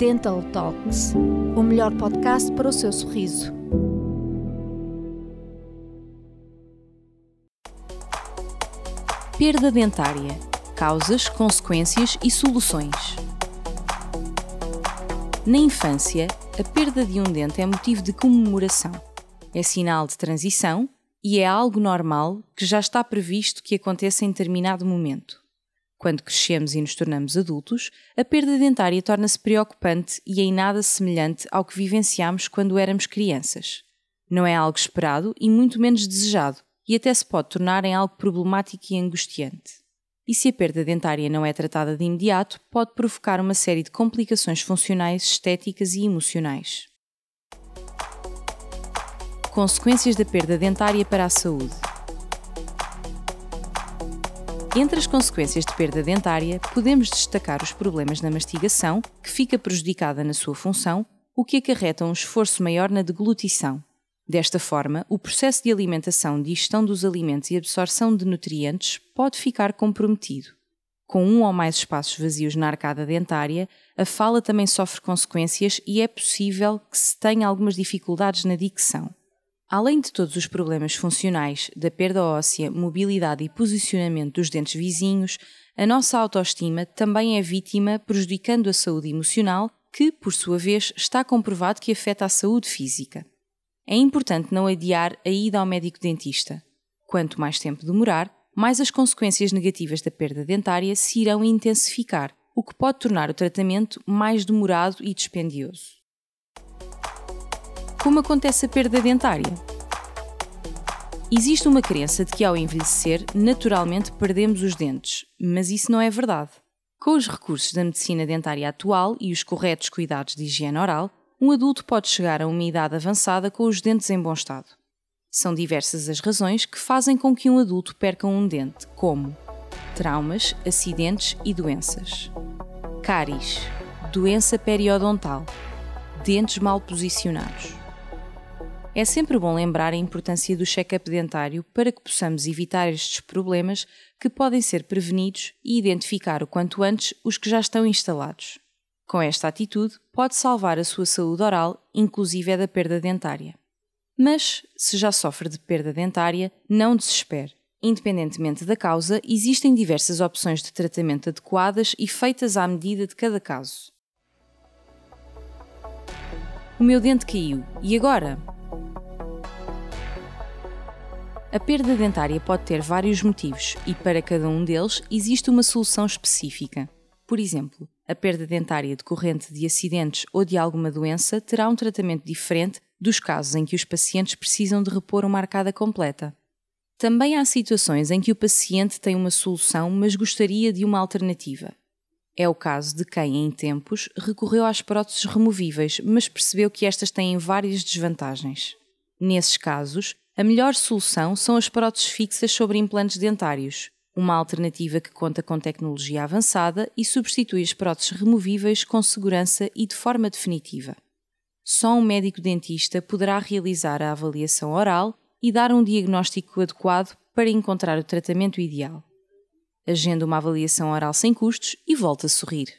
Dental Talks, o melhor podcast para o seu sorriso. Perda dentária: causas, consequências e soluções. Na infância, a perda de um dente é motivo de comemoração. É sinal de transição e é algo normal que já está previsto que aconteça em determinado momento. Quando crescemos e nos tornamos adultos, a perda dentária torna-se preocupante e em nada semelhante ao que vivenciámos quando éramos crianças. Não é algo esperado e muito menos desejado, e até se pode tornar em algo problemático e angustiante. E se a perda dentária não é tratada de imediato, pode provocar uma série de complicações funcionais, estéticas e emocionais. Consequências da perda dentária para a saúde. Entre as consequências de perda dentária, podemos destacar os problemas na mastigação, que fica prejudicada na sua função, o que acarreta um esforço maior na deglutição, Desta forma, o processo de alimentação, digestão dos alimentos e absorção de nutrientes pode ficar comprometido. Com um ou mais espaços vazios na arcada dentária, a fala também sofre consequências e é possível que se tenha algumas dificuldades na dicção. Além de todos os problemas funcionais, da perda óssea, mobilidade e posicionamento dos dentes vizinhos, a nossa autoestima também é vítima, prejudicando a saúde emocional, que, por sua vez, está comprovado que afeta a saúde física. É importante não adiar a ida ao médico dentista. Quanto mais tempo demorar, mais as consequências negativas da perda dentária se irão intensificar, o que pode tornar o tratamento mais demorado e dispendioso. Como acontece a perda dentária? Existe uma crença de que ao envelhecer, naturalmente perdemos os dentes, mas isso não é verdade. Com os recursos da medicina dentária atual e os corretos cuidados de higiene oral, um adulto pode chegar a uma idade avançada com os dentes em bom estado. São diversas as razões que fazem com que um adulto perca um dente, como traumas, acidentes e doenças. Cáries, doença periodontal, dentes mal posicionados. É sempre bom lembrar a importância do check-up dentário para que possamos evitar estes problemas que podem ser prevenidos e identificar o quanto antes os que já estão instalados. Com esta atitude, pode salvar a sua saúde oral, inclusive é da perda dentária. Mas, se já sofre de perda dentária, não desespere. Independentemente da causa, existem diversas opções de tratamento adequadas e feitas à medida de cada caso. O meu dente caiu. E agora? A perda dentária pode ter vários motivos e, para cada um deles, existe uma solução específica. Por exemplo, a perda dentária decorrente de acidentes ou de alguma doença terá um tratamento diferente dos casos em que os pacientes precisam de repor uma arcada completa. Também há situações em que o paciente tem uma solução, mas gostaria de uma alternativa. É o caso de quem, em tempos, recorreu às próteses removíveis, mas percebeu que estas têm várias desvantagens. Nesses casos, a melhor solução são as próteses fixas sobre implantes dentários, uma alternativa que conta com tecnologia avançada e substitui as próteses removíveis com segurança e de forma definitiva. Só um médico dentista poderá realizar a avaliação oral e dar um diagnóstico adequado para encontrar o tratamento ideal. Agenda uma avaliação oral sem custos e volta a sorrir.